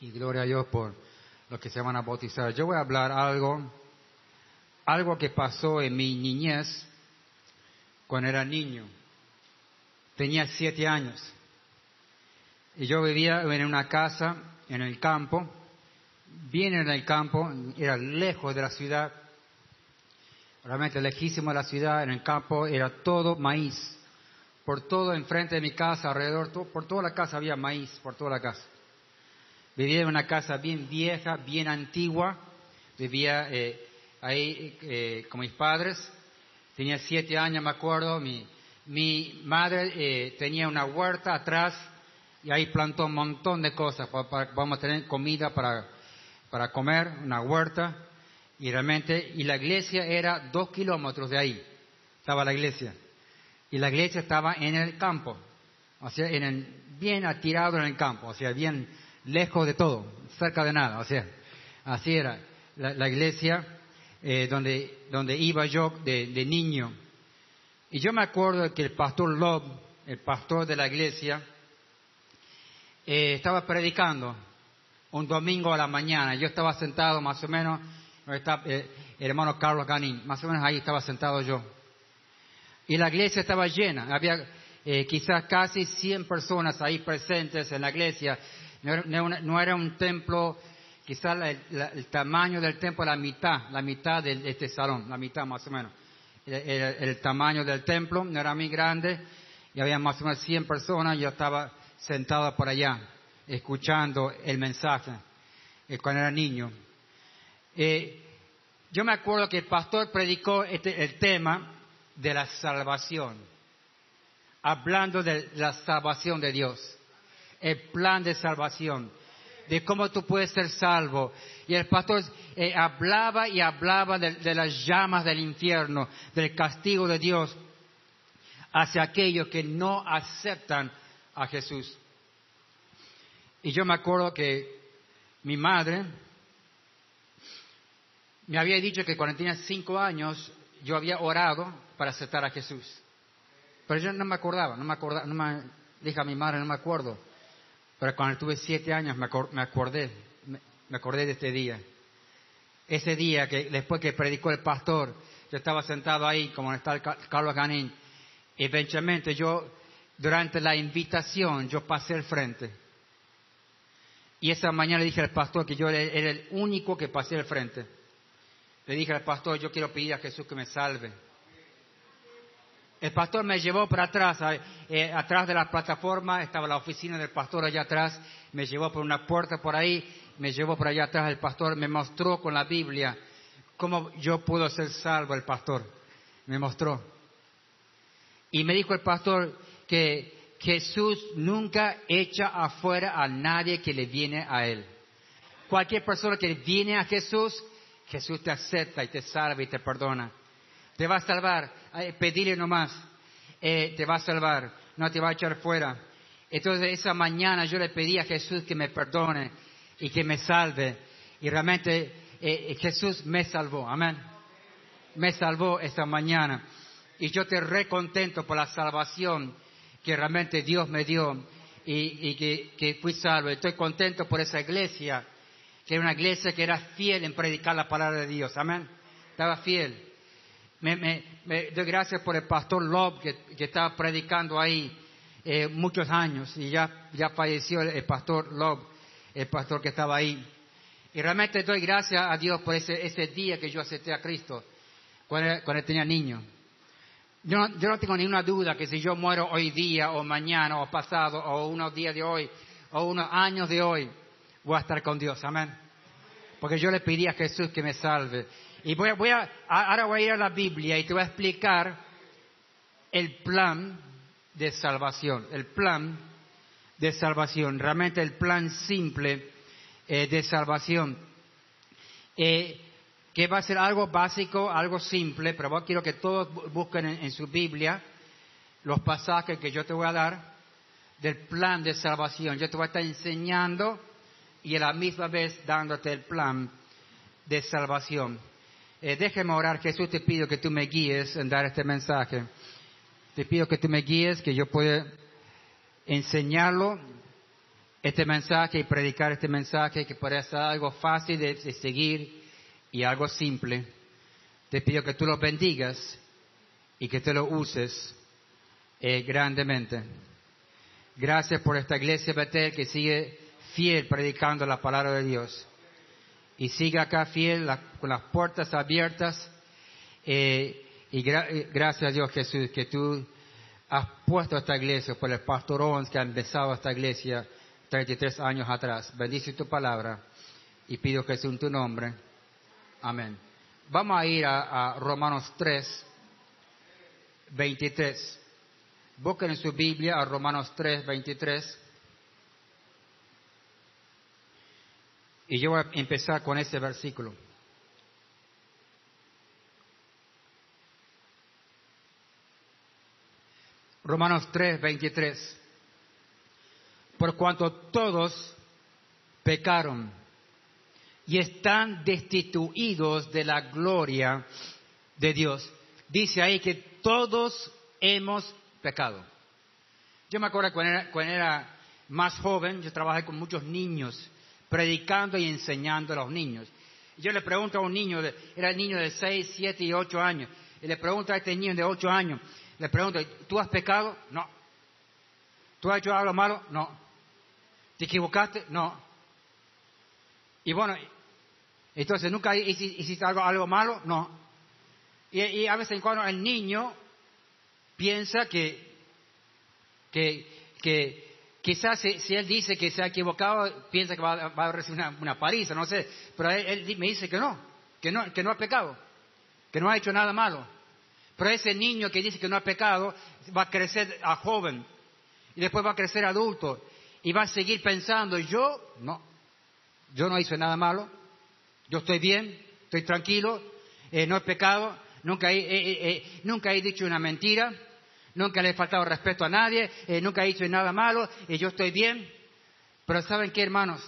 y gloria a Dios por los que se van a bautizar. Yo voy a hablar algo, algo que pasó en mi niñez cuando era niño. Tenía siete años. Y yo vivía en una casa en el campo, bien en el campo, era lejos de la ciudad, realmente lejísimo de la ciudad, en el campo era todo maíz. Por todo enfrente de mi casa, alrededor, por toda la casa había maíz, por toda la casa. Vivía en una casa bien vieja, bien antigua. Vivía eh, ahí eh, con mis padres. Tenía siete años, me acuerdo. Mi, mi madre eh, tenía una huerta atrás y ahí plantó un montón de cosas. vamos a tener comida para, para comer, una huerta. Y realmente, y la iglesia era dos kilómetros de ahí. Estaba la iglesia. Y la iglesia estaba en el campo. O sea, en el, bien atirado en el campo. O sea, bien lejos de todo, cerca de nada. O sea, así era la, iglesia eh, donde, donde iba yo de, niño. Y yo me acuerdo que el pastor Lob, el pastor de la iglesia, eh, estaba predicando un domingo a la mañana. Yo estaba sentado más o menos, eh, el hermano Carlos Ganín, más o menos ahí estaba sentado yo. Y la iglesia estaba llena, había quizás casi 100 personas ahí presentes en la iglesia no era, un templo, quizás el tamaño del templo, la mitad, la mitad de este salón, la mitad más o menos. El, tamaño del templo no era muy grande y había más o menos 100 personas. Yo estaba sentado por allá, escuchando el mensaje eh, cuando era niño. Eh, yo me acuerdo que el pastor predicó este, el tema de la salvación, hablando de la salvación de Dios el plan de salvación, de cómo tú puedes ser salvo. Y el pastor eh, hablaba y hablaba de, las llamas del infierno, del castigo de Dios hacia aquellos que no aceptan a Jesús. Y yo me acuerdo que mi madre me había dicho que cuando tenía cinco años yo había orado para aceptar a Jesús. Pero yo no me acordaba, no me acordaba, no me, dije a mi madre, no me acuerdo. Pero cuando tuve siete años me, acordé, me, acordé de este día. Ese día que después que predicó el pastor, yo estaba sentado ahí, como está Carlos Ganín, y eventualmente yo, durante la invitación, yo pasé al frente. Y esa mañana le dije al pastor que yo era el único que pasé al frente. Le dije al pastor, yo quiero pedir a Jesús que me salve. El pastor me llevó para atrás, eh, atrás de la plataforma, estaba la oficina del pastor allá atrás, me llevó por una puerta por ahí, me llevó por allá atrás el pastor, me mostró con la Biblia cómo yo puedo ser salvo el pastor, me mostró. Y me dijo el pastor que Jesús nunca echa afuera a nadie que le viene a él. Cualquier persona que viene a Jesús, Jesús te acepta y te salva y te perdona. Te va a salvar pedirle nomás, eh, te va a salvar, no te va a echar fuera. Entonces esa mañana yo le pedí a Jesús que me perdone y que me salve. Y realmente eh, Jesús me salvó, amén. Me salvó esta mañana. Y yo te recontento por la salvación que realmente Dios me dio y, que, que, fui salvo. Estoy contento por esa iglesia, que era una iglesia que era fiel en predicar la palabra de Dios, amén. Estaba fiel me, doy gracias por el pastor Love que, estaba predicando ahí eh, muchos años y ya, ya falleció el, pastor Love, el pastor que estaba ahí. Y realmente doy gracias a Dios por ese, ese día que yo acepté a Cristo cuando, cuando tenía niño. Yo no, yo no tengo ninguna duda que si yo muero hoy día o mañana o pasado o unos días de hoy o unos años de hoy, voy a estar con Dios. Amén. Porque yo le pedí a Jesús que me salve. Y voy a, ahora voy a ir a la Biblia y te voy a explicar el plan de salvación, el plan de salvación, realmente el plan simple eh, de salvación, eh, que va a ser algo básico, algo simple, pero quiero que todos busquen en, su Biblia los pasajes que yo te voy a dar del plan de salvación. Yo te voy a estar enseñando y a la misma vez dándote el plan de salvación. Eh, déjeme orar, Jesús, te pido que tú me guíes en dar este mensaje. Te pido que tú me guíes, que yo pueda enseñarlo este mensaje y predicar este mensaje que ser algo fácil de, de seguir y algo simple. Te pido que tú lo bendigas y que te lo uses eh, grandemente. Gracias por esta iglesia Betel que sigue fiel predicando la palabra de Dios. Y sigue acá fiel la- con las puertas abiertas. eh, y gra- eh, gracias a Dios Jesús que tú has puesto esta iglesia por el pastor Owens que ha empezado esta iglesia 33 años atrás. Bendice tu palabra y pido Jesús en tu nombre. Amén. Vamos a ir a, a Romanos 3, 23. Busquen en su Biblia a Romanos 3, 23. Y yo voy a empezar con ese versículo. Romanos 3, 23. Por cuanto todos pecaron y están destituidos de la gloria de Dios. Dice ahí que todos hemos pecado. Yo me acuerdo cuando era, cuando era más joven, yo trabajé con muchos niños, predicando y enseñando a los niños. Yo le pregunto a un niño, era el niño de 6, 7 y 8 años, y le pregunto a este niño de 8 años, le pregunto, ¿tú has pecado? No. ¿Tú has hecho algo malo? No. ¿Te equivocaste? No. Y bueno, entonces, ¿nunca hici- hiciste algo, algo malo? No. Y, y a veces en cuando el niño piensa que, que, que quizás si, él dice que se ha equivocado, piensa que va, va a recibir una, una no sé. Pero él, me dice que no, que no, que no ha pecado, que no ha hecho nada malo. Pero ese niño que dice que no ha pecado va a crecer a joven y después va a crecer adulto y va a seguir pensando, yo no, yo no hice nada malo, yo estoy bien, estoy tranquilo, eh, no he pecado, nunca he, nunca he dicho una mentira, nunca le he faltado respeto a nadie, eh, nunca he hecho nada malo, y yo estoy bien. Pero ¿saben qué, hermanos?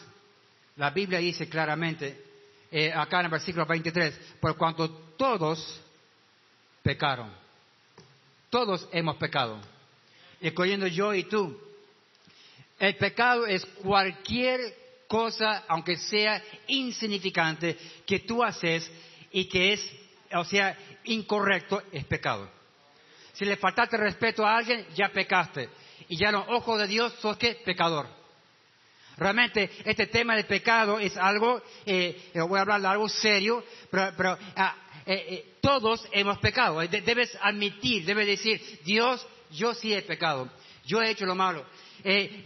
La Biblia dice claramente, eh, acá en el versículo 23, por cuanto todos pecaron, todos hemos pecado, incluyendo yo y tú. El pecado es cualquier cosa, aunque sea insignificante, que tú haces y que es, o sea, incorrecto, es pecado. Si le faltaste respeto a alguien, ya pecaste. Y ya en los ojos de Dios sos que pecador. Realmente este tema del pecado es algo, eh, eh, voy a hablar de algo serio, pero, ah, eh, eh, todos hemos pecado. De- Debes admitir, debes decir, Dios, yo sí he pecado, yo he hecho lo malo.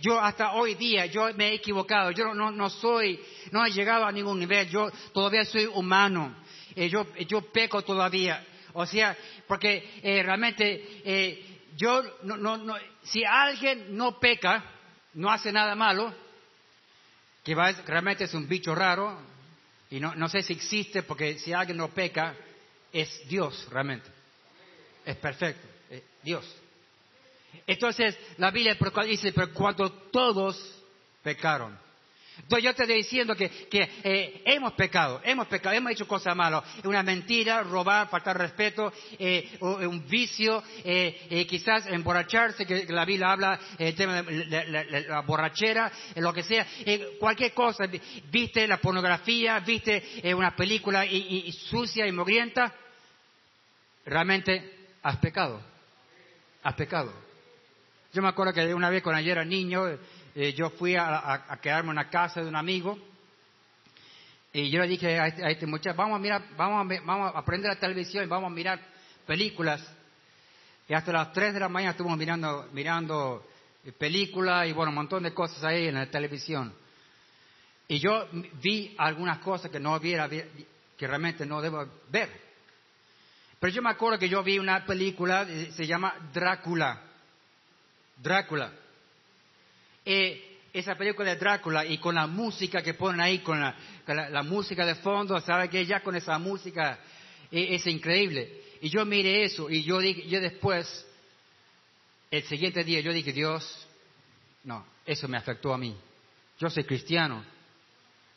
Yo hasta hoy día, yo me he equivocado, yo no, no, soy, no he llegado a ningún nivel, yo todavía soy humano, yo, yo peco todavía. O sea, porque eh, realmente eh, yo, no, no, no, si alguien no peca, no hace nada malo, que va- realmente es un bicho raro, y no, no sé si existe, porque si alguien no peca, es Dios realmente. Es perfecto, es Dios. Entonces, la Biblia dice, pero cuando todos pecaron. Entonces yo te estoy diciendo que, que, eh, hemos pecado, hemos pecado, hemos hecho cosas malas. Una mentira, robar, faltar respeto, eh, o- un vicio, eh, eh, quizás emborracharse, que la Biblia habla el tema de la, borrachera, eh, lo que sea, eh, cualquier cosa. Vi- Viste la pornografía, viste eh, una película y- y- y sucia y mugrienta, realmente has pecado. Has pecado. Yo me acuerdo que una vez cuando yo era niño, eh, yo fui a, a- a quedarme en una casa de un amigo y yo le dije a este, este muchacho, vamos a mirar, vamos a, vamos a aprender la televisión y vamos a mirar películas. Y hasta las 3 de la mañana estuvimos mirando, mirando eh, películas y bueno, un montón de cosas ahí en la televisión. Y yo vi algunas cosas que no hubiera, vi- que realmente no debo ver. Pero yo me acuerdo que yo vi una película, eh, se llama Drácula. Drácula. Eh, esa película de Drácula y con la música que ponen ahí, con la, música de fondo, ¿sabe que Ya con esa música eh, es increíble. Y yo miré eso y yo, yo después, el siguiente día, yo dije, Dios, no, eso me afectó a mí. Yo soy cristiano,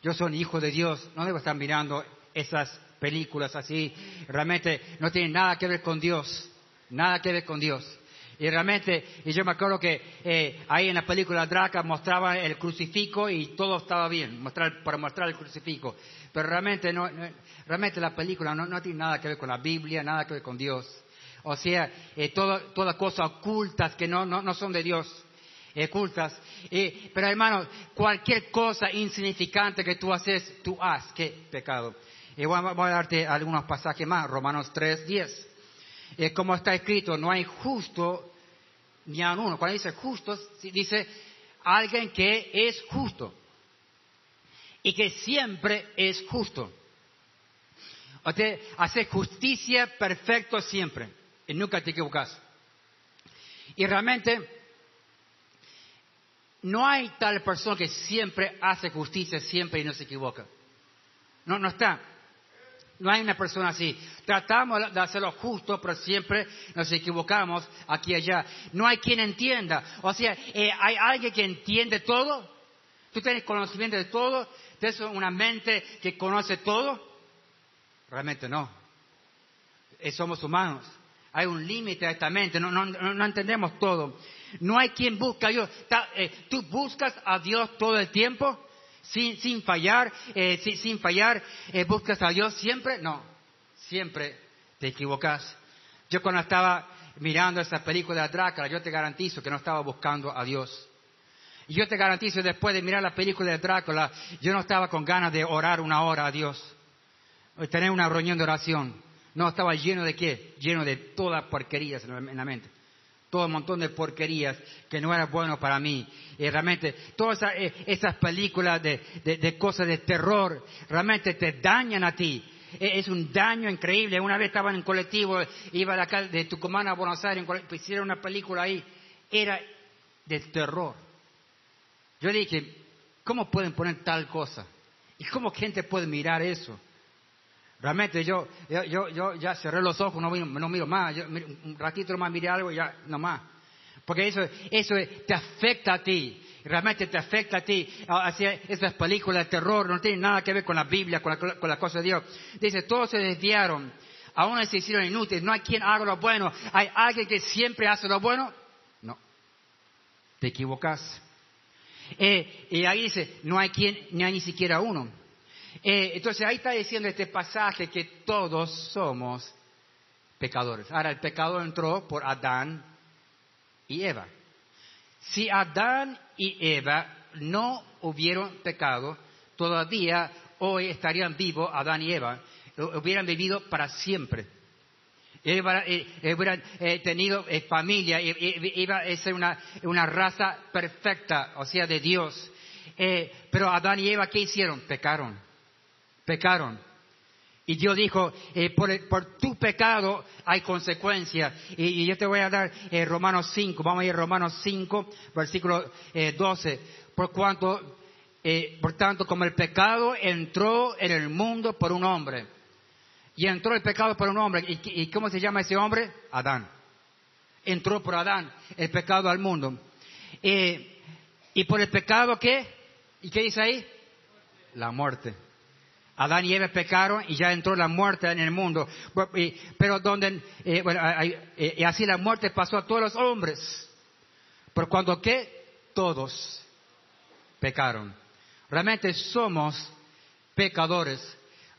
yo soy hijo de Dios, no debo estar mirando esas películas así, realmente no tienen nada que ver con Dios, nada que ver con Dios. Y realmente, y yo me acuerdo que eh, ahí en la película Draca mostraba el crucifijo y todo estaba bien, mostrar, para mostrar el crucifijo. Pero realmente, no, realmente la película no, tiene nada que ver con la Biblia, nada que ver con Dios. O sea, eh, todas toda cosas ocultas que no, no, no son de Dios. Ocultas. Eh, pero hermano, cualquier cosa insignificante que tú haces, tú haz. ¿Qué pecado? Y voy, a, darte algunos pasajes más. Romanos 3, 10. Eh, como está escrito, no hay justo ni a uno. Cuando dice justo, dice alguien que es justo y que siempre es justo. Usted hace justicia perfecto siempre y nunca te equivocas. Y realmente no hay tal persona que siempre hace justicia siempre y no se equivoca. No, no está. No hay una persona así. Tratamos de hacerlo justo, pero siempre nos equivocamos aquí y allá. No hay quien entienda. O sea, eh, ¿hay alguien que entiende todo? ¿Tú tienes conocimiento de todo? ¿Tienes una mente que conoce todo? Realmente no. Eh, somos humanos. Hay un límite a esta mente. No, no, entendemos todo. No hay quien busca a Dios. Eh, ¿Tú buscas a Dios todo el tiempo? Sin, sin fallar, eh, sin, fallar, eh, buscas a Dios siempre. No, siempre te equivocas. Yo cuando estaba mirando esa película de Drácula, yo te garantizo que no estaba buscando a Dios. Y yo te garantizo, después de mirar la película de Drácula, yo no estaba con ganas de orar una hora a Dios. Tener una reunión de oración. No, estaba lleno de qué? Lleno de todas porquerías en la mente todo un montón de porquerías que no era bueno para mí. Y realmente, todas eh, esas, películas de, cosas de terror, realmente te dañan a ti. E, es un daño increíble. Una vez estaba en un colectivo, iba de acá, de Tucumán a Buenos Aires, hicieron una película ahí. Era de terror. Yo dije, ¿cómo pueden poner tal cosa? ¿Y cómo gente puede mirar eso? Realmente yo, yo, yo, ya cerré los ojos, no, no miro más, un ratito más miré algo y ya no más. Porque eso, eso te afecta a ti, realmente te afecta a ti. Hacia esas películas de terror no tienen nada que ver con la Biblia, con la, con la cosa de Dios. Dice, todos se desviaron, aún se hicieron inútiles, no hay quien haga lo bueno. ¿Hay alguien que siempre hace lo bueno? No, te equivocas. Eh, y ahí dice, no hay quien, ni hay ni siquiera uno. Eh, entonces ahí está diciendo este pasaje que todos somos pecadores. Ahora el pecado entró por Adán y Eva. Si Adán y Eva no hubieran pecado, todavía hoy estarían vivos Adán y Eva, hubieran vivido para siempre. hubieran eh, tenido eh, familia, iba a ser una, una, raza perfecta, o sea, de Dios. pero Adán y Eva, ¿qué hicieron? Pecaron pecaron. Y Dios dijo, eh, por, tu pecado hay consecuencias. Y, yo te voy a dar eh, Romanos 5, vamos a ir a Romanos 5, versículo 12. Eh, por cuanto, por tanto, como el pecado entró en el mundo por un hombre. Y entró el pecado por un hombre. ¿Y, cómo se llama ese hombre? Adán. Entró por Adán el pecado al mundo. y por el pecado, ¿qué? ¿Y qué dice ahí? La muerte. Adán y Eva pecaron y ya entró la muerte en el mundo. Pero donde, eh, bueno, eh, así la muerte pasó a todos los hombres. Por cuando que todos pecaron. Realmente somos pecadores.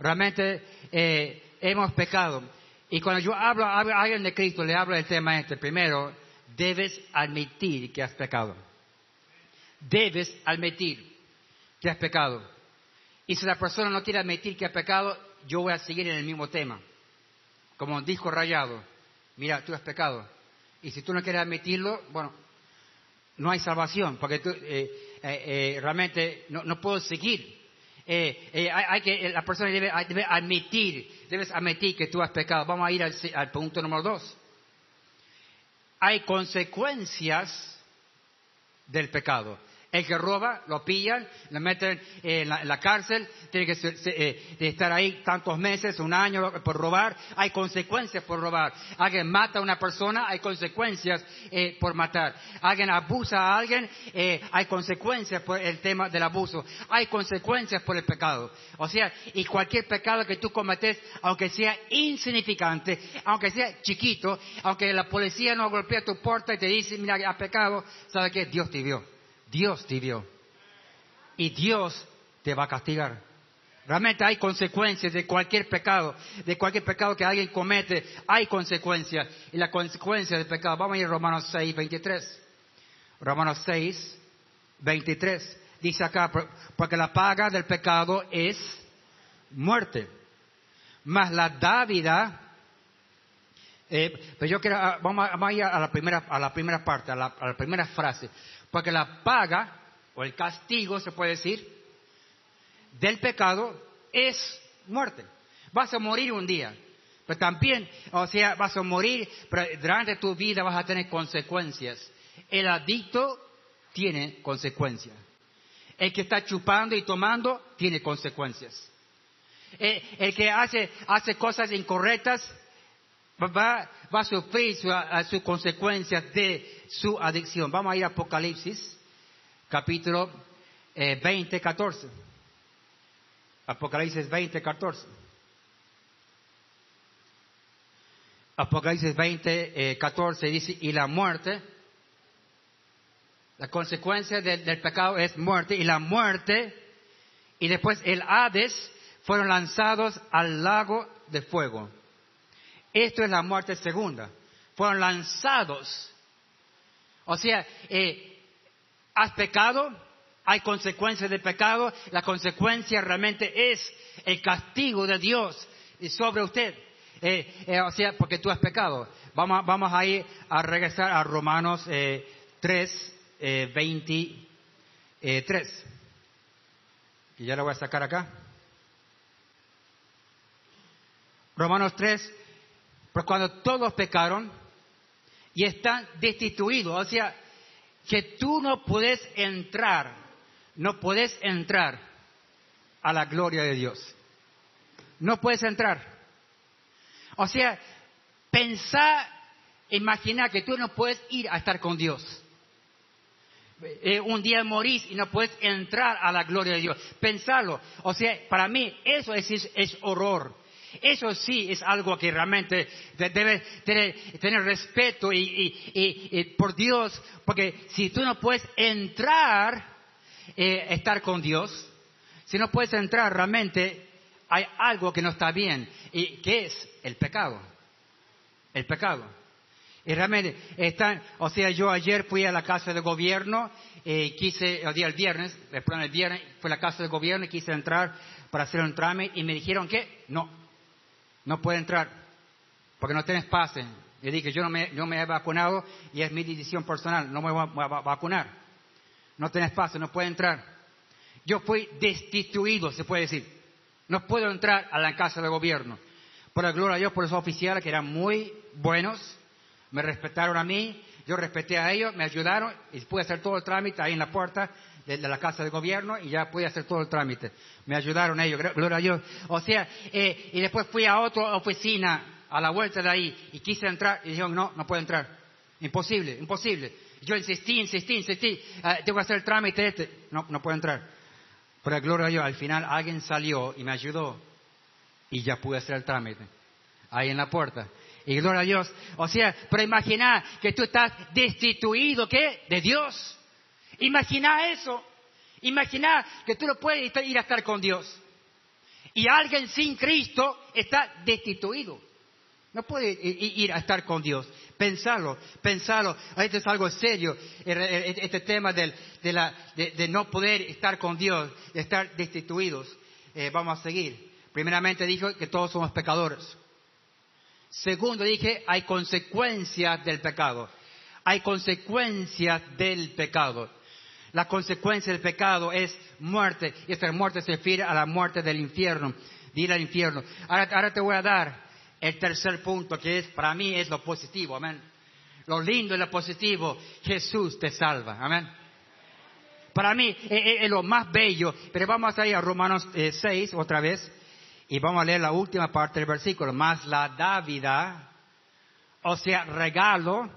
Realmente eh, hemos pecado. Y cuando yo hablo a alguien de Cristo, le hablo del tema este. Primero, debes admitir que has pecado. Debes admitir que has pecado. Y si la persona no quiere admitir que ha pecado, yo voy a seguir en el mismo tema. Como dijo Rayado, mira, tú has pecado. Y si tú no quieres admitirlo, bueno, no hay salvación, porque tú, eh, eh, eh, realmente no, puedo seguir. hay, que, la persona debe, admitir, debes admitir que tú has pecado. Vamos a ir al punto número dos. Hay consecuencias del pecado. El que roba, lo pillan, lo meten en la, cárcel, tiene que eh, estar ahí tantos meses, un año por robar. Hay consecuencias por robar. Alguien mata a una persona, hay consecuencias eh, por matar. Alguien abusa a alguien, eh, hay consecuencias por el tema del abuso. Hay consecuencias por el pecado. O sea, y cualquier pecado que tú cometes, aunque sea insignificante, aunque sea chiquito, aunque la policía no golpea tu puerta y te dice, mira, has pecado, ¿sabe qué? Dios te vio. Dios te vio. Y Dios te va a castigar. Realmente hay consecuencias de cualquier pecado, de cualquier pecado que alguien comete, hay consecuencias. Y la consecuencia del pecado, vamos a ir a Romanos 6, 23. Romanos 6, 23. Dice acá, porque la paga del pecado es muerte. Mas la dávida, eh, pues yo quiero, ah, vamos a, ir a la primera, a la primera parte, a la primera frase. Porque la paga, o el castigo, se puede decir, del pecado es muerte. Vas a morir un día. Pero también, o sea, vas a morir, pero durante tu vida vas a tener consecuencias. El adicto tiene consecuencias. El que está chupando y tomando tiene consecuencias. El, que hace, hace cosas incorrectas va, a sufrir sus consecuencias de su adicción. Vamos a ir a Apocalipsis, capítulo 20, eh, 14. Apocalipsis 20, 14. Apocalipsis 20, 14 dice, y la muerte, la consecuencia del, pecado es muerte, y la muerte, y después el Hades, fueron lanzados al lago de fuego. Esto es la muerte segunda. Fueron lanzados. O sea, eh, has pecado, hay consecuencias de pecado, la consecuencia realmente es el castigo de Dios sobre usted. Eh, eh, o sea, porque tú has pecado. Vamos, vamos a ir a regresar a Romanos 3, 23. Y ya lo voy a sacar acá. Romanos 3, pero cuando todos pecaron y están destituidos, o sea, que tú no puedes entrar, no puedes entrar a la gloria de Dios. No puedes entrar. O sea, pensar, imaginar que tú no puedes ir a estar con Dios. Eh, un día morís y no puedes entrar a la gloria de Dios. Pensarlo. O sea, para mí eso es horror. Eso sí es algo que realmente debe tener, respeto y, por Dios, porque si tú no puedes entrar, eh, estar con Dios, si no puedes entrar realmente, hay algo que no está bien. ¿Y qué es? El pecado. El pecado. Y realmente están, o sea, yo ayer fui a la casa de gobierno, eh, quise, el día el viernes, el viernes, fui a la casa de gobierno y quise entrar para hacer un trámite y me dijeron que no, no puede entrar porque no tienes pase. Le dije, yo no me, me he vacunado y es mi decisión personal, no me voy a, vacunar. No tienes pase, no puede entrar. Yo fui destituido, se puede decir. No puedo entrar a la casa de gobierno. Por la gloria a Dios, por esos oficiales que eran muy buenos, me respetaron a mí, yo respeté a ellos, me ayudaron y pude hacer todo el trámite ahí en la puerta de, la casa de gobierno y ya pude hacer todo el trámite. Me ayudaron ellos, gloria a Dios. O sea, eh, y después fui a otra oficina a la vuelta de ahí y quise entrar y dijeron, no, no puedo entrar. Imposible, imposible. Yo insistí, insistí, insistí, eh, tengo que hacer el trámite este. No, no puedo entrar. Pero gloria a Dios, al final alguien salió y me ayudó y ya pude hacer el trámite. Ahí en la puerta. Y gloria a Dios. O sea, pero imagina que tú estás destituido, ¿qué? De Dios. Imagina eso. Imagina que tú no puedes ir a estar con Dios. Y alguien sin Cristo está destituido. No puede ir a estar con Dios. Pensarlo, pensarlo. Esto es algo serio. Este tema de, no poder estar con Dios, de estar destituidos. Eh, vamos a seguir. Primeramente dijo que todos somos pecadores. Segundo dije, hay consecuencias del pecado. Hay consecuencias del pecado. La consecuencia del pecado es muerte. Y esta muerte se refiere a la muerte del infierno, de ir al infierno. Ahora, te voy a dar el tercer punto, que es para mí es lo positivo. Amén. Lo lindo y lo positivo, Jesús te salva. Amén. para mí es, lo más bello. Pero vamos a ir a Romanos 6 eh, otra vez y vamos a leer la última parte del versículo. Más la dávida, o sea, regalo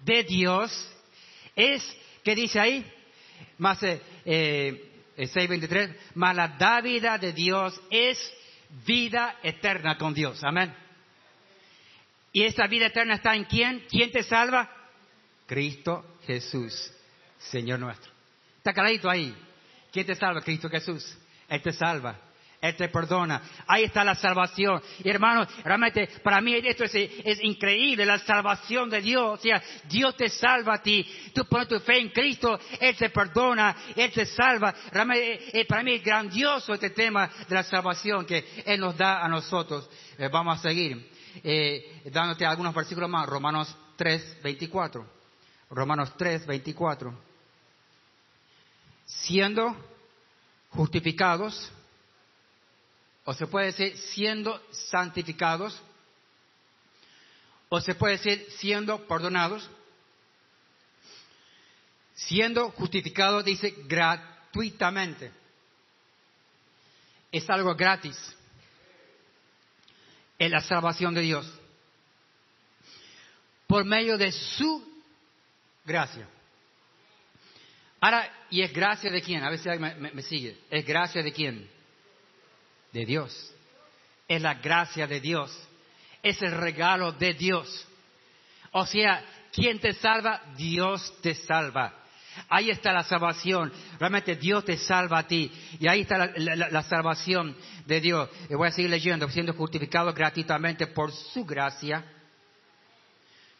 de Dios, es, ¿qué dice ahí? Más eh, eh 6.23, más la dávida de Dios es vida eterna con Dios. Amén. ¿Y esa vida eterna está en quién? ¿Quién te salva? Cristo Jesús, Señor nuestro. Está clarito ahí. ¿Quién te salva? Cristo Jesús. Él te salva. Él te perdona. Ahí está la salvación. Y hermanos, realmente para mí esto es, increíble, la salvación de Dios. O sea, Dios te salva a ti. Tú pones tu fe en Cristo, Él te perdona, Él te salva. Realmente, eh, para mí es grandioso este tema de la salvación que Él nos da a nosotros. Eh, vamos a seguir eh, dándote algunos versículos más. Romanos 3, 24. Romanos 3, 24. Siendo justificados o se puede decir siendo santificados, o se puede decir siendo perdonados, siendo justificados, dice gratuitamente. Es algo gratis. Es la salvación de Dios. Por medio de su gracia. Ahora, ¿y es gracia de quién? A ver si me, me sigue. ¿Es gracia de quién? De Dios. Es la gracia de Dios. Es el regalo de Dios. O sea, ¿quién te salva? Dios te salva. Ahí está la salvación. Realmente Dios te salva a ti. Y ahí está la, salvación de Dios. Y voy a seguir leyendo. Siendo justificado gratuitamente por su gracia.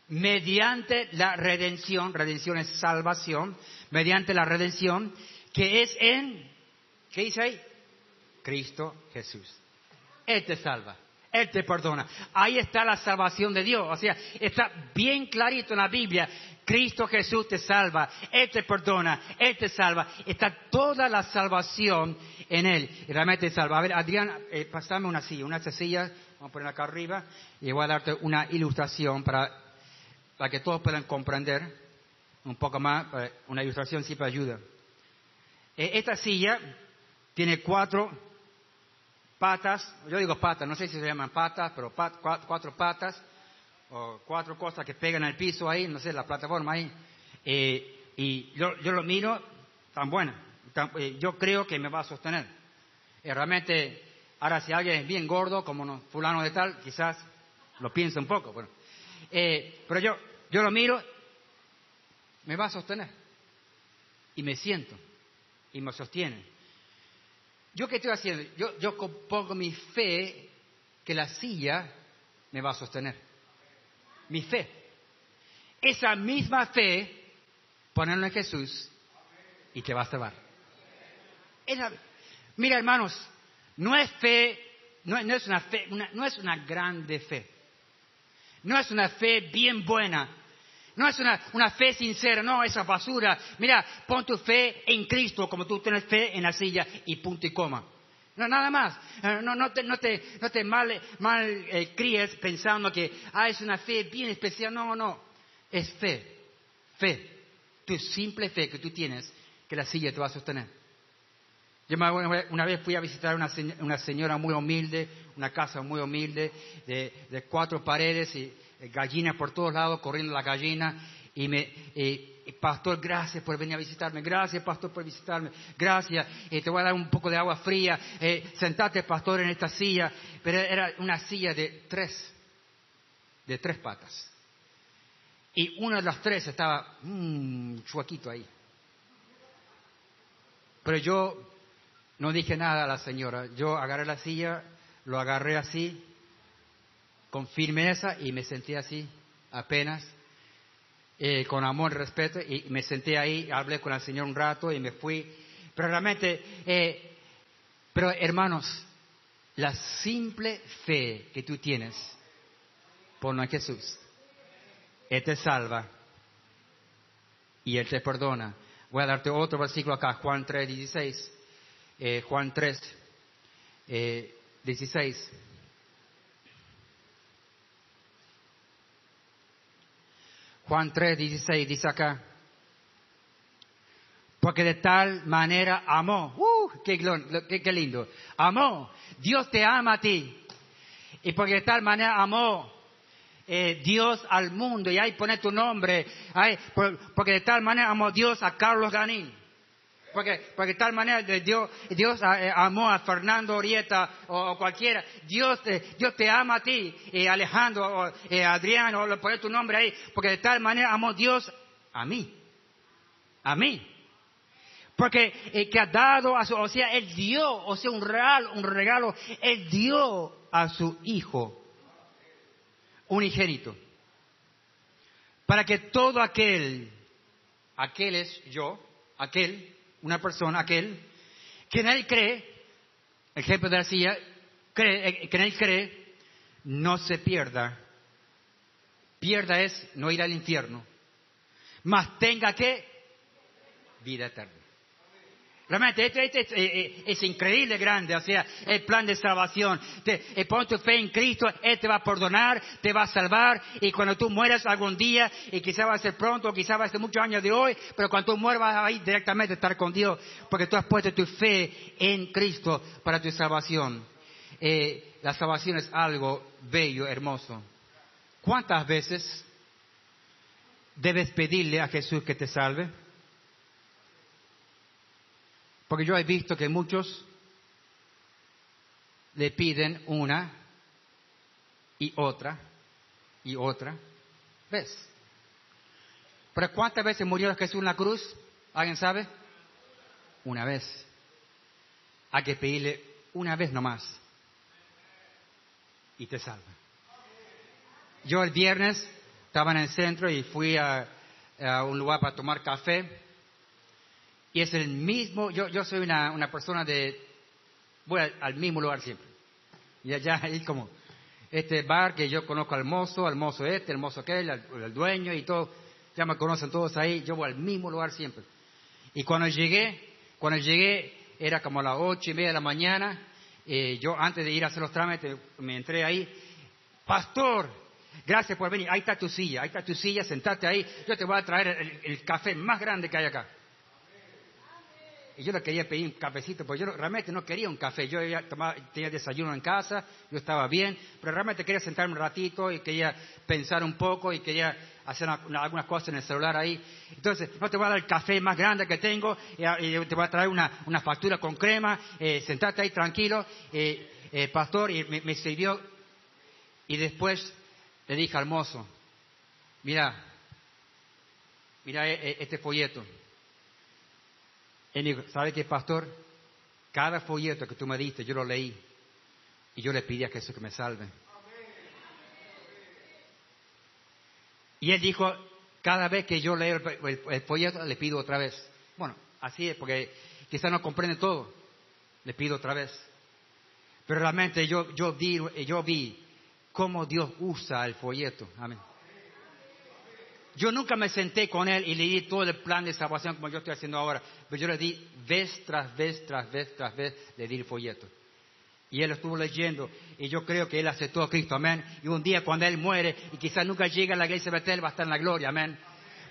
Mediante la redención. Redención es salvación. Mediante la redención. Que es en. ¿Qué dice ahí? Cristo Jesús. Él te salva. Él te perdona. Ahí está la salvación de Dios. O sea, está bien clarito en la Biblia. Cristo Jesús te salva. Él te perdona. Él te salva. Está toda la salvación en Él. Y realmente te salva. A ver, Adrián, eh, pasame una silla. Una silla. Vamos a ponerla acá arriba. Y voy a darte una ilustración para, para que todos puedan comprender un poco más. Eh, una ilustración siempre ayuda. Eh, esta silla tiene cuatro patas, yo digo patas, no sé si se llaman patas, pero cuatro patas, o cuatro cosas que pegan al piso ahí, no sé, la plataforma ahí. Eh, y yo, lo miro tan buena, eh, yo creo que me va a sostener. Y realmente, ahora si alguien es bien gordo, como no, fulano de tal, quizás lo piense un poco. Bueno. Eh, pero yo, yo lo miro, me va a sostener. Y me siento, y me sostiene. ¿Yo qué estoy haciendo? Yo, pongo mi fe que la silla me va a sostener. Mi fe. Esa misma fe, ponerlo en Jesús y te va a salvar. mira, hermanos, no es fe, no, es una fe, no es una grande fe. No es una fe bien buena. No es una, una, fe sincera, no, esa basura. Mira, pon tu fe en Cristo como tú tienes fe en la silla y punto y coma. No, nada más. Eh, no, no te, no te, no te mal, mal eh, críes pensando que ah, es una fe bien especial. No, no. Es fe. Fe. Tu simple fe que tú tienes que la silla te va a sostener. Yo una vez fui a visitar una, una señora muy humilde, una casa muy humilde, de, de cuatro paredes y gallinas por todos lados, corriendo la gallina, y me, pastor, gracias por venir a visitarme, gracias, pastor, por visitarme, gracias, te voy a dar un poco de agua fría, eh, sentate, pastor, en esta silla, pero era una silla de tres, de tres patas. Y una de las tres estaba, mmm, chuaquito ahí. Pero yo no dije nada a la señora, yo agarré la silla, lo agarré así, con firmeza y me senté así, apenas, eh, con amor y respeto, y me senté ahí, hablé con el Señor un rato y me fui. Pero realmente, eh, pero hermanos, la simple fe que tú tienes, por en Jesús, Él te salva y Él te perdona. Voy a darte otro versículo acá, Juan 3, 16. Eh, Juan 3, 16. Juan 3, 16 dice acá, Porque de tal manera amó. ¡Uh! Qué, qué, qué lindo! Amó. Dios te ama a ti. Y porque de tal manera amó eh, Dios al mundo. Y ahí pone tu nombre. porque de tal manera amó Dios a Carlos Ganín. Porque, porque de tal manera Dios, Dios eh, amó a Fernando Orieta o, cualquiera. Dios, Dios te ama a ti, eh, Alejandro, o eh, Adrián, o pone tu nombre ahí. Porque de tal manera amó Dios a mí. A mí. Porque eh, que ha dado a su, o sea, Él dio, o sea, un regalo, un regalo, Él dio a su Hijo unigénito. Para que todo aquel, aquel es yo, aquel, una persona, aquel, que en Él cree, el ejemplo de la silla, cree, eh, que en Él cree, no se pierda. Pierda es no ir al infierno, mas tenga que vida eterna. Realmente, esto, es, eh, eh, es, increíble, grande, o sea, el plan de salvación. Te, eh, pon tu fe en Cristo, Él te va a perdonar, te va a salvar, y cuando tú mueras algún día, y quizá va a ser pronto, quizá va a ser muchos años de hoy, pero cuando tú mueras vas a ir directamente a estar con Dios, porque tú has puesto tu fe en Cristo para tu salvación. la salvación es algo bello, hermoso. ¿Cuántas veces debes pedirle a Jesús que te salve? Porque yo he visto que muchos le piden una y otra y otra vez. Pero ¿cuántas veces murió Jesús en la cruz? ¿Alguien sabe? Una vez. Hay que pedirle una vez nomás. Y te salva. Yo el viernes estaba en el centro y fui a, a un lugar para tomar café y es el mismo, yo, yo soy una, persona de, voy al, mismo lugar siempre. Y allá hay como, este bar que yo conozco al mozo, al mozo este, al mozo aquel, al, dueño y todo, ya me conocen todos ahí, yo voy al mismo lugar siempre. Y cuando llegué, cuando llegué era como a las ocho y media de la mañana, eh, yo antes de ir a hacer los trámites me entré ahí, pastor, gracias por venir, ahí está tu silla, ahí está tu silla, sentate ahí, yo te voy a traer el café más grande que hay acá. Y yo le quería pedir un cafecito, porque yo realmente no quería un café. Yo tenía desayuno en casa, yo estaba bien, pero realmente quería sentarme un ratito y quería pensar un poco y quería hacer algunas cosas en el celular ahí. Entonces, no te voy a dar el café más grande que tengo y, te voy a traer una, factura con crema, eh, sentate ahí tranquilo, eh, eh, pastor, y me, sirvió. Y después le dije al mozo, mira, mira este folleto él dijo, ¿sabe qué, pastor? Cada folleto que tú me diste, yo lo leí. Y yo le pedí a Jesús que me salve. Y él dijo, cada vez que yo leo el, folleto, le pido otra vez. Bueno, así es, porque quizás no comprende todo. Le pido otra vez. Pero realmente yo, yo, vi, yo vi cómo Dios usa el folleto. Amén. Yo nunca me senté con él y leí todo el plan de salvación como yo estoy haciendo ahora, pero yo le di vez tras vez, tras vez, tras vez, le di el folleto. Y él estuvo leyendo y yo creo que él aceptó a Cristo, amén. Y un día cuando él muere y quizás nunca llegue a la iglesia de Betel, va a estar en la gloria, amén.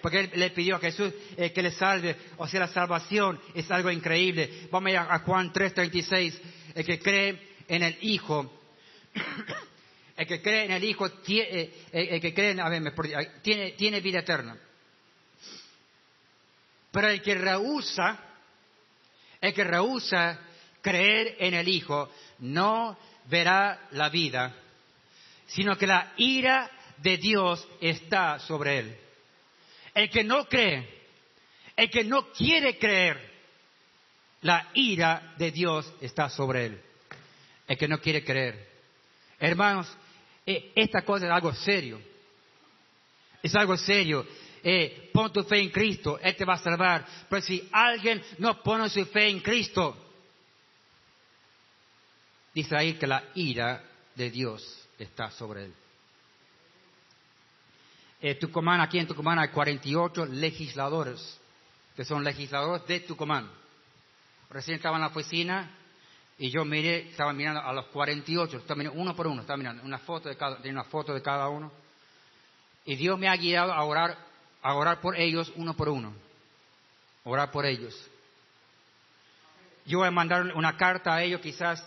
Porque él le pidió a Jesús eh, que le salve. O sea, la salvación es algo increíble. Vamos a a Juan 3:36. El que cree en el Hijo el que cree en el Hijo tiene, eh, el que cree en, tiene, tiene vida eterna. Pero el que rehúsa, el que rehúsa creer en el Hijo, no verá la vida, sino que la ira de Dios está sobre él. El que no cree, el que no quiere creer, la ira de Dios está sobre él. El que no quiere creer. Hermanos, eh, esta cosa es algo serio. Es algo serio. Eh, pon tu fe en Cristo, Él te va a salvar. Pero si alguien no pone su fe en Cristo, dice ahí que la ira de Dios está sobre él. Eh, Tucumán, aquí en Tucumán hay 48 legisladores, que son legisladores de Tucumán. Recién estaba en la oficina y yo miré, estaba mirando a los 48, estaba mirando uno por uno, estaba mirando una foto de cada, una foto de cada uno. Y Dios me ha guiado a orar, a orar por ellos uno por uno. orar por ellos. Yo voy a mandar una carta a ellos quizás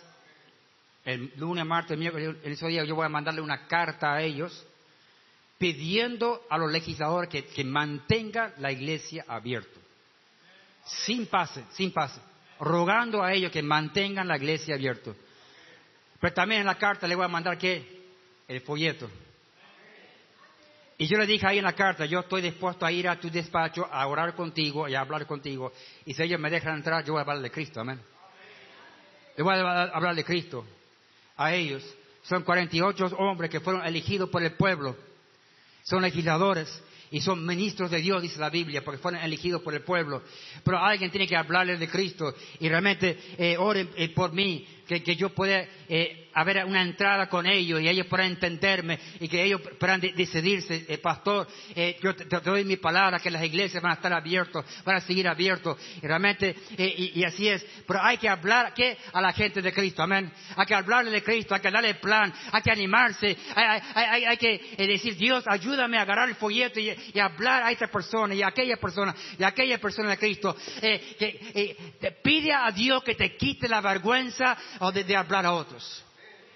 el lunes, martes, miércoles, en ese día yo voy a mandarle una carta a ellos pidiendo a los legisladores que, que mantengan la iglesia abierta. Sin pase, sin pase. Rogando a ellos que mantengan la iglesia abierta. Pero también en la carta le voy a mandar que el folleto. Y yo le dije ahí en la carta, yo estoy dispuesto a ir a tu despacho a orar contigo y a hablar contigo. Y si ellos me dejan entrar, yo voy a hablar de Cristo, amén. Le voy a hablar de Cristo a ellos. Son 48 hombres que fueron elegidos por el pueblo. Son legisladores y son ministros de Dios, dice la Biblia, porque fueron elegidos por el pueblo. Pero alguien tiene que hablarles de Cristo y realmente eh, oren eh, por mí, que, que yo pueda eh, haber una entrada con ellos y ellos puedan entenderme y que ellos puedan decidirse, eh, pastor, eh, yo te, doy mi palabra que las iglesias van a estar abiertas, van a seguir abiertos y realmente, eh, y, así es, pero hay que hablar ¿qué? a la gente de Cristo, amén, hay que hablarle de Cristo, hay que darle plan, hay que animarse, hay, que decir, Dios, ayúdame a agarrar el folleto y, hablar a esta persona y a aquella persona y a aquella persona de Cristo, que pide a Dios que te quite la vergüenza o de hablar a otros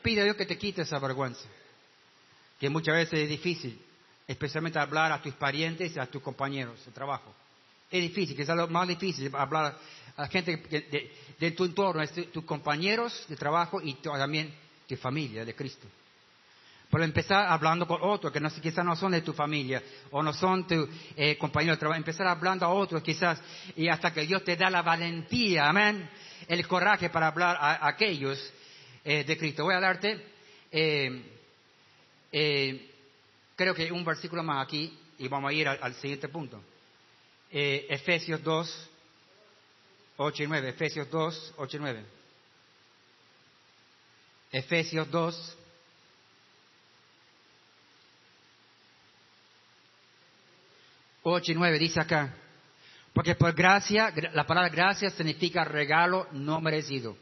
pide a Dios que te quite esa vergüenza, que muchas veces es difícil, especialmente hablar a tus parientes y a tus compañeros de trabajo. Es difícil, quizás lo más difícil, hablar a la gente de, tu entorno, tus compañeros de trabajo y también tu familia de Cristo. Pero empezar hablando con otros que no, quizás no son de tu familia o no son tu eh, de trabajo. Empezar hablando a otros quizás y hasta que Dios te da la valentía, amén, el coraje para hablar a aquellos eh, de Cristo. Voy a darte, eh, eh, creo que un versículo más aquí y vamos a ir al, siguiente punto. Efesios 2, 8 y 9. Efesios 2, 8 y 9. Efesios 2. Ocho y nueve dice acá, porque por gracia, la palabra gracia significa regalo no merecido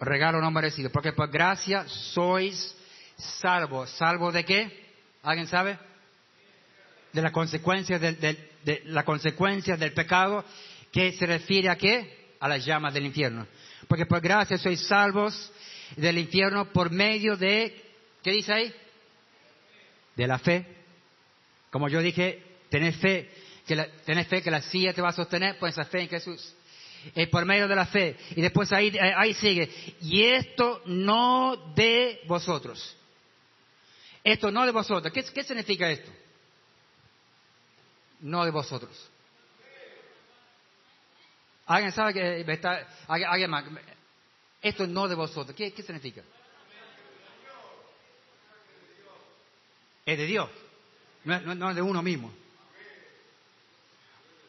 regalo no merecido, porque por gracia sois salvos. ¿Salvo de qué? ¿Alguien sabe? De la consecuencia del, de la consecuencia del pecado, que se refiere a qué? A las llamas del infierno. Porque por gracia sois salvos del infierno por medio de, ¿qué dice ahí? De la fe. Como yo dije, tenés fe, que la, tenés fe que la silla te va a sostener, pues esa fe en Jesús. Eh, por medio de la fe. Y después ahí, eh, ahí sigue. Y esto no de vosotros. Esto no de vosotros. ¿Qué, qué significa esto? No de vosotros. ¿Alguien sabe que está, alguien más? Esto no de vosotros. ¿Qué, qué significa? Es de Dios, no, no, no de uno mismo.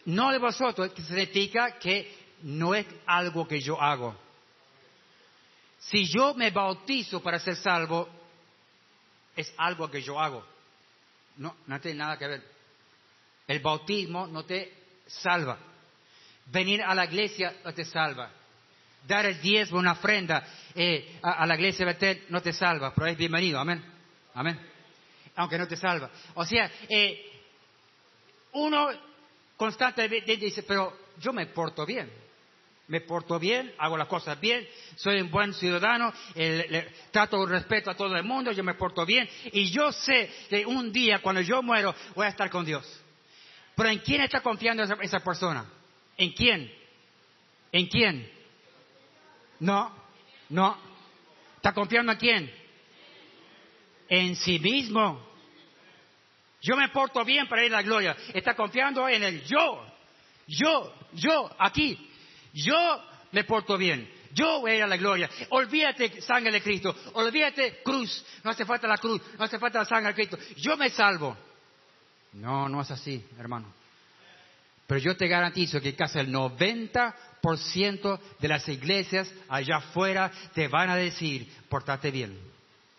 No de vosotros significa que no es algo que yo hago. Si yo me bautizo para ser salvo, es algo que yo hago. No, no tiene nada que ver. El bautismo no te salva. Venir a la iglesia no te salva. Dar el diezmo, una ofrenda eh, a, la iglesia Betel no te salva, pero es bienvenido, amén. Amén. Aunque no te salva. O sea, eh, uno constantemente dice, pero yo me porto bien me porto bien, hago las cosas bien, soy un buen ciudadano, trato con respeto a todo el mundo, yo me porto bien y yo sé que un día cuando yo muero voy a estar con Dios. Pero ¿en quién está confiando esa, esa persona? ¿En quién? ¿En quién? No, no. ¿Está confiando en quién? En sí mismo. Yo me porto bien para ir a la gloria. Está confiando en el yo. Yo, yo, aquí. Yo me porto bien. Yo voy a ir a la gloria. Olvídate sangre de Cristo. Olvídate cruz. No hace falta la cruz. No hace falta la sangre de Cristo. Yo me salvo. No, no es así, hermano. Pero yo te garantizo que casi el 90% de las iglesias allá afuera te van a decir, portate bien,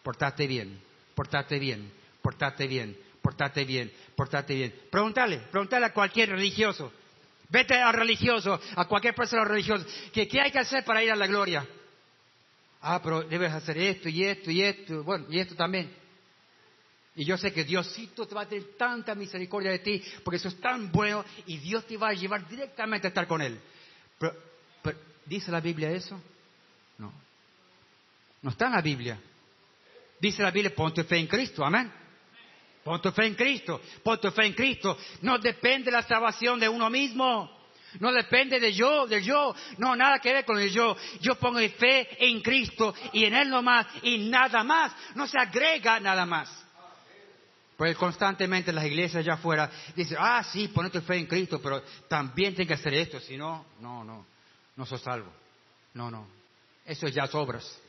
portate bien, portate bien, portate bien, portate bien, portate bien. Pregúntale, pregúntale a cualquier religioso. Vete al religioso, a cualquier persona religiosa. ¿Qué, ¿Qué hay que hacer para ir a la gloria? Ah, pero debes hacer esto y esto y esto. Bueno, y esto también. Y yo sé que Diosito te va a tener tanta misericordia de ti, porque eso es tan bueno, y Dios te va a llevar directamente a estar con Él. Pero, pero, ¿dice la Biblia eso? No. No está en la Biblia. Dice la Biblia, pon tu fe en Cristo, amén. Pon tu fe en Cristo, pon tu fe en Cristo. No depende la salvación de uno mismo. No depende de yo, del yo. No, nada que ver con el yo. Yo pongo mi fe en Cristo y en Él nomás y nada más. No se agrega nada más. Pues constantemente las iglesias allá afuera dicen, ah, sí, pon tu fe en Cristo, pero también tiene que hacer esto. Si no, no, no, no sos salvo. No, no. Eso es ya obras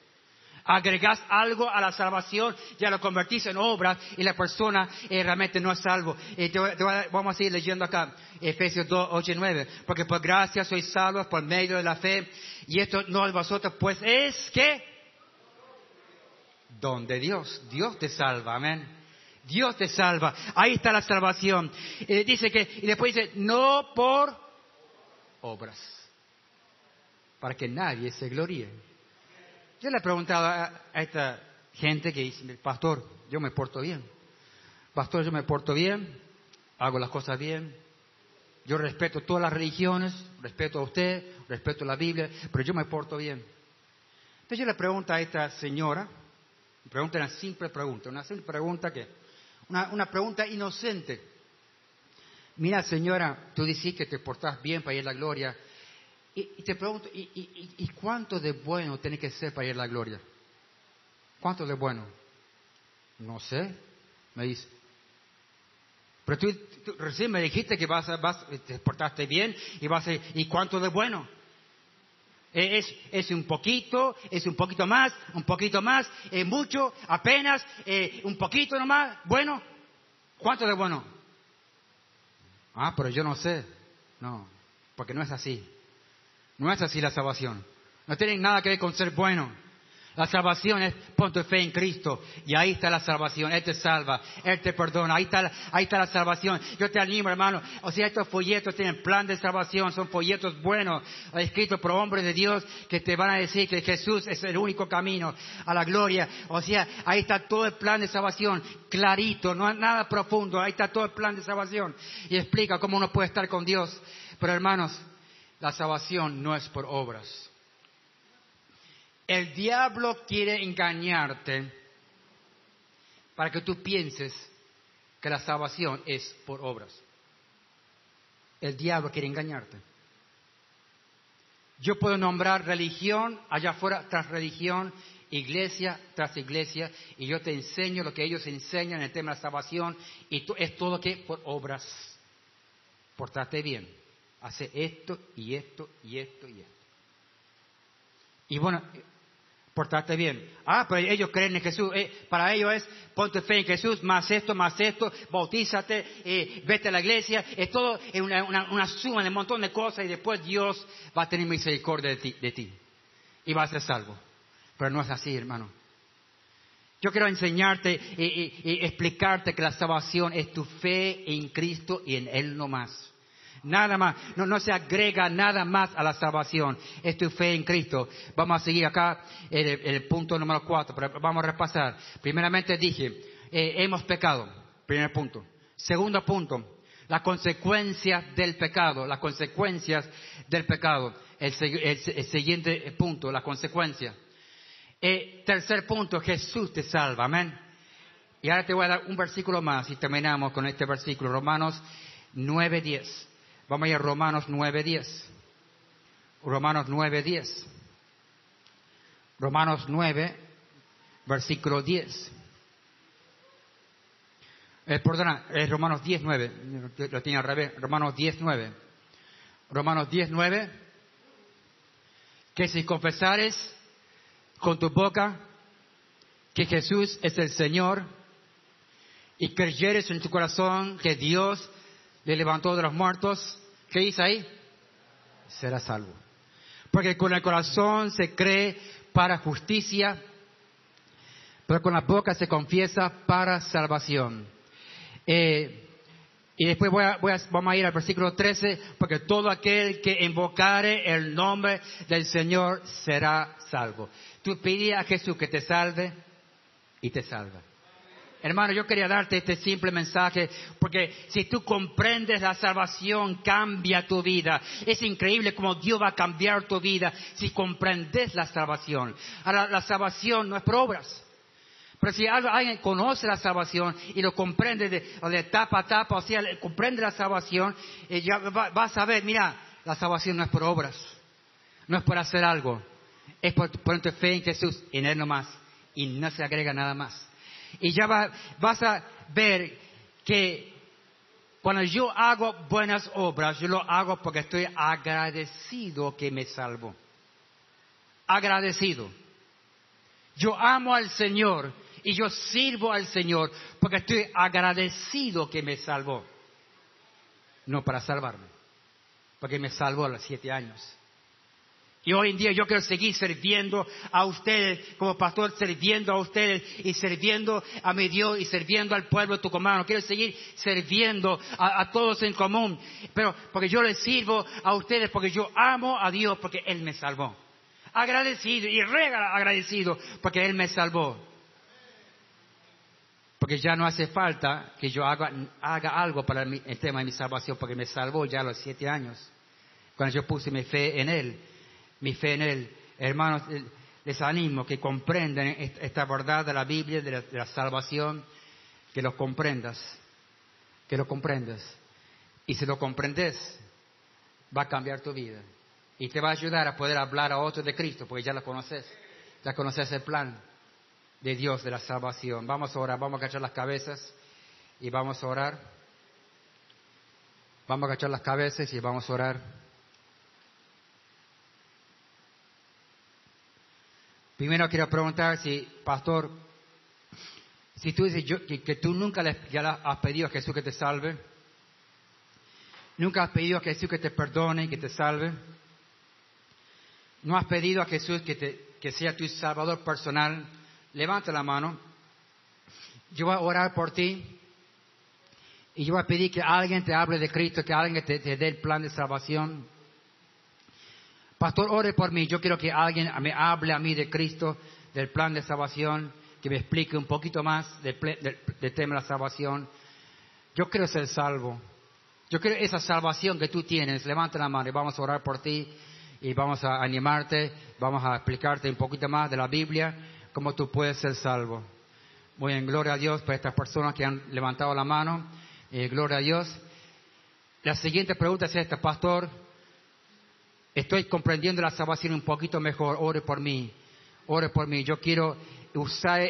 agregás algo a la salvación, ya lo convertís en obras y la persona eh, realmente no es salvo. Eh, vamos a seguir leyendo acá, Efesios 2, 8 y 9. Porque por gracia sois salvos por medio de la fe y esto no es vosotros, pues es que don de Dios. Dios te salva, amén. Dios te salva. Ahí está la salvación. Eh, dice que, y después dice, no por obras. Para que nadie se gloríe. Yo le he preguntado a, esta gente que dice, pastor, yo me porto bien. Pastor, yo me porto bien, hago las cosas bien. Yo respeto todas las religiones, respeto a usted, respeto la Biblia, pero yo me porto bien. Entonces yo le pregunto a esta señora, me pregunta una simple pregunta, una simple pregunta que, una, una pregunta inocente. Mira, señora, tú dices que te portas bien para ir a la gloria, y, te pregunto, ¿y, cuánto de bueno tiene que ser para ir a la gloria? ¿Cuánto de bueno? No sé, me dice. Pero tú, recién me dijiste que vas, vas, te portaste bien y vas a, ¿y cuánto de bueno? ¿E, ¿Es, es un poquito, es un poquito más, un poquito más, es mucho, apenas, eh, un poquito nomás, bueno. ¿Cuánto de bueno? Ah, pero yo no sé. No, porque no es así. No es así la salvación. No tiene nada que ver con ser bueno. La salvación es pon tu fe en Cristo y ahí está la salvación. Él te salva, Él te perdona. Ahí está, ahí está la salvación. Yo te animo, hermano. O sea, estos folletos tienen plan de salvación, son folletos buenos, escritos por hombres de Dios que te van a decir que Jesús es el único camino a la gloria. O sea, ahí está todo el plan de salvación, clarito, no nada profundo. Ahí está todo el plan de salvación y explica cómo uno puede estar con Dios. Pero hermanos, la salvación no es por obras. El diablo quiere engañarte para que tú pienses que la salvación es por obras. El diablo quiere engañarte. Yo puedo nombrar religión allá afuera tras religión, iglesia tras iglesia, y yo te enseño lo que ellos enseñan en el tema de la salvación, y es todo que por obras. Portate bien hace esto y esto y esto y esto. Y bueno, portarte bien. Ah, pero ellos creen en Jesús. Eh, para ellos es ponte fe en Jesús, más esto, más esto, bautízate, eh, vete a la iglesia. Es todo una, una, suma de un montón de cosas y después Dios va a tener misericordia de ti, de ti y vas a ser salvo. Pero no es así, hermano. Yo quiero enseñarte y, explicarte que la salvación es tu fe en Cristo y en Él no más. Nada más, no, se agrega nada más a la salvación. Es fe en Cristo. Vamos a seguir acá el, punto número cuatro, pero vamos a repasar. Primeramente dije, eh, hemos pecado. Primer punto. Segundo punto, las consecuencias del pecado. Las consecuencias del pecado. El, siguiente punto, las consecuencias. Eh, tercer punto, Jesús te salva. Amén. Y ahora te voy a dar un versículo más y terminamos con este versículo. Romanos 9.10. Vamos a ir a Romanos 9.10. Romanos 9.10. Romanos 9, versículo 10. Eh, perdona, es Romanos 10.9. Lo tiene al revés. Romanos 10.9. Romanos 10.9. Que si confesares con tu boca que Jesús es el Señor y creyeres en tu corazón que Dios le levantó de los muertos, ¿qué dice ahí? Será salvo. Porque con el corazón se cree para justicia, pero con la boca se confiesa para salvación. Eh, y después voy a, vamos a ir al versículo 13, porque todo aquel que invocare el nombre del Señor será salvo. Tú pide a Jesús que te salve y te salva. Hermano, yo quería darte este simple mensaje porque si tú comprendes la salvación, cambia tu vida. Es increíble cómo Dios va a cambiar tu vida si comprendes la salvación. Ahora, la salvación no es por obras. Pero si alguien conoce la salvación y lo comprende de, de etapa a etapa, o sea, comprende la salvación, eh, ya va, a saber, mira, la salvación no es por obras, no es por hacer algo, es por poner tu fe en Jesús, en Él nomás, y no se agrega nada más. Y ya vas a ver que cuando yo hago buenas obras, yo lo hago porque estoy agradecido que me salvo. Agradecido. Yo amo al Señor y yo sirvo al Señor porque estoy agradecido que me salvó. No para salvarme, porque me salvó a los siete años. Y hoy en día yo quiero seguir sirviendo a ustedes como pastor, sirviendo a ustedes y sirviendo a mi Dios y sirviendo al pueblo de Tucumán. Quiero seguir sirviendo a, todos en común. Pero porque yo les sirvo a ustedes, porque yo amo a Dios, porque Él me salvó. Agradecido y regala agradecido porque Él me salvó. Porque ya no hace falta que yo haga, haga algo para el tema de mi salvación, porque me salvó ya a los siete años, cuando yo puse mi fe en Él mi fe en Él. Hermanos, eh, les animo que comprendan esta verdad de la Biblia, de la, salvación, que lo comprendas, que lo comprendas. Y si lo comprendes, va a cambiar tu vida. Y te va a ayudar a poder hablar a otros de Cristo, porque ya lo conoces. Ya conoces el plan de Dios de la salvación. Vamos a orar, vamos a agachar las cabezas y vamos a orar. Vamos a agachar las cabezas y vamos a orar. Primero quiero preguntar si, pastor, si tú dices que, tú nunca le, has pedido a Jesús que te salve, nunca has pedido a Jesús que te perdone y que te salve, no has pedido a Jesús que sea tu salvador personal, levanta la mano. Yo voy a orar por ti y yo voy a pedir que alguien te hable de Cristo, que alguien te dé el plan de salvación. Pastor, ore por mí. Yo quiero que alguien me hable a mí de Cristo, del plan de salvación, que me explique un poquito más del, tema de la salvación. Yo quiero ser salvo. Yo quiero esa salvación que tú tienes. Levanta la mano y vamos a orar por ti y vamos a animarte, vamos a explicarte un poquito más de la Biblia, cómo tú puedes ser salvo. Muy en gloria a Dios por estas personas que han levantado la mano. Eh, gloria a Dios. La siguiente pregunta es esta, pastor. Estoy comprendiendo la salvación un poquito mejor. Ore por mí. Ore por mí. Yo quiero usar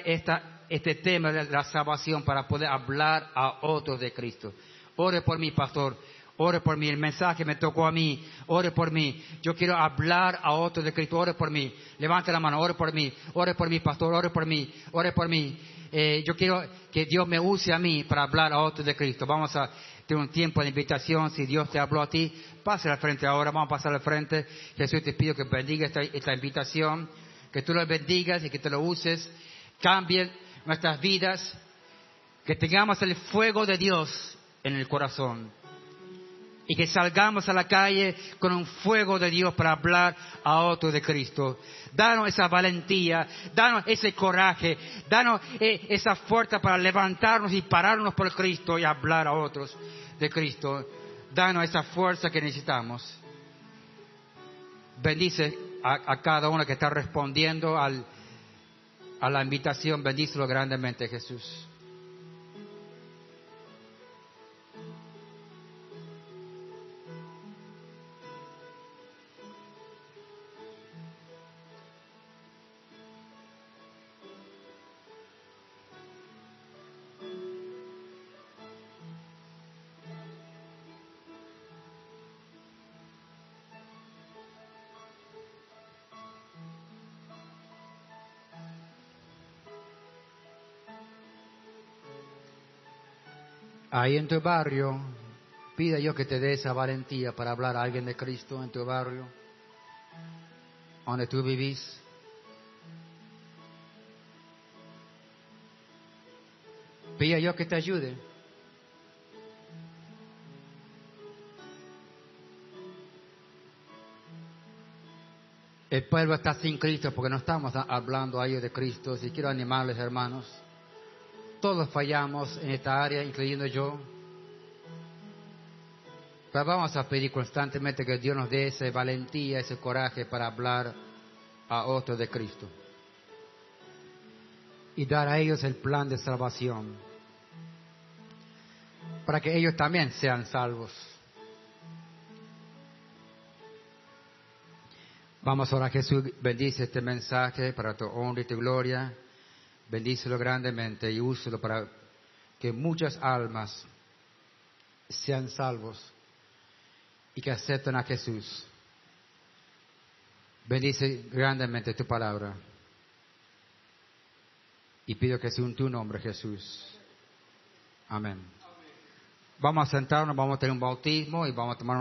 este tema de la salvación para poder hablar a otros de Cristo. Ore por mí, pastor. Ore por mí. El mensaje me tocó a mí. Ore por mí. Yo quiero hablar a otros de Cristo. Ore por mí. Levante la mano. Ore por mí. Ore por mí, pastor. Ore por mí. Ore por mí. Eh, yo quiero que Dios me use a mí para hablar a otros de Cristo. Vamos a tener un tiempo de invitación. Si Dios te habló a ti, pase al frente ahora. Vamos a pasar al frente. Jesús te pido que bendiga esta, esta invitación, que tú lo bendigas y que te lo uses. Cambie nuestras vidas. Que tengamos el fuego de Dios en el corazón y que salgamos a la calle con un fuego de Dios para hablar a otros de Cristo. Danos esa valentía, danos ese coraje, danos eh, esa fuerza para levantarnos y pararnos por Cristo y hablar a otros de Cristo. Danos esa fuerza que necesitamos. Bendice a, cada uno que está respondiendo al, a la invitación. Bendícelo grandemente, Jesús. Ahí en tu barrio, pida yo que te dé esa valentía para hablar a alguien de Cristo en tu barrio, donde tú vivís. Pida yo que te ayude. El pueblo está sin Cristo porque no estamos hablando a ellos de Cristo. Si quiero animarles, hermanos, Todos fallamos en esta área, incluyendo yo. Pero vamos a pedir constantemente que Dios nos dé esa valentía, ese coraje para hablar a otros de Cristo. Y dar a ellos el plan de salvación. Para que ellos también sean salvos. Vamos ahora, Jesús, bendice este mensaje para tu honra y tu gloria. Bendícelo grandemente y úselo para que muchas almas sean salvos y que acepten a Jesús. Bendice grandemente tu palabra. Y pido que sea en tu nombre, Jesús. Amén. Vamos a sentarnos, vamos a tener un bautismo y vamos a tomar